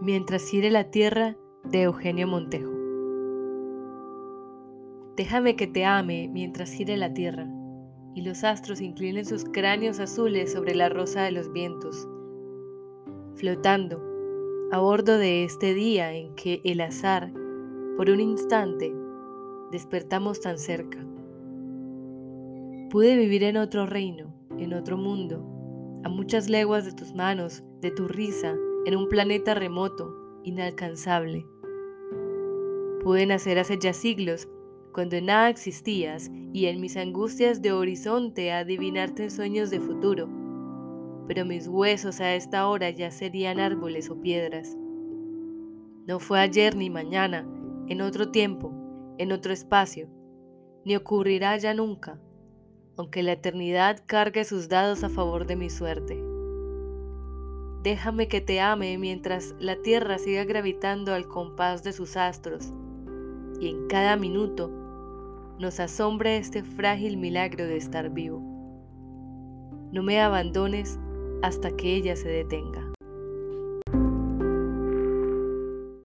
Mientras gire la tierra de Eugenio Montejo. Déjame que te ame mientras gire la tierra y los astros inclinen sus cráneos azules sobre la rosa de los vientos, flotando a bordo de este día en que el azar, por un instante, despertamos tan cerca. Pude vivir en otro reino, en otro mundo, a muchas leguas de tus manos, de tu risa, en un planeta remoto, inalcanzable. Pude nacer hace ya siglos, cuando nada existías, y en mis angustias de horizonte adivinarte en sueños de futuro. Pero mis huesos a esta hora ya serían árboles o piedras. No fue ayer ni mañana, en otro tiempo, en otro espacio, ni ocurrirá ya nunca, aunque la eternidad cargue sus dados a favor de mi suerte. Déjame que te ame mientras la tierra siga gravitando al compás de sus astros y en cada minuto nos asombre este frágil milagro de estar vivo. No me abandones hasta que ella se detenga.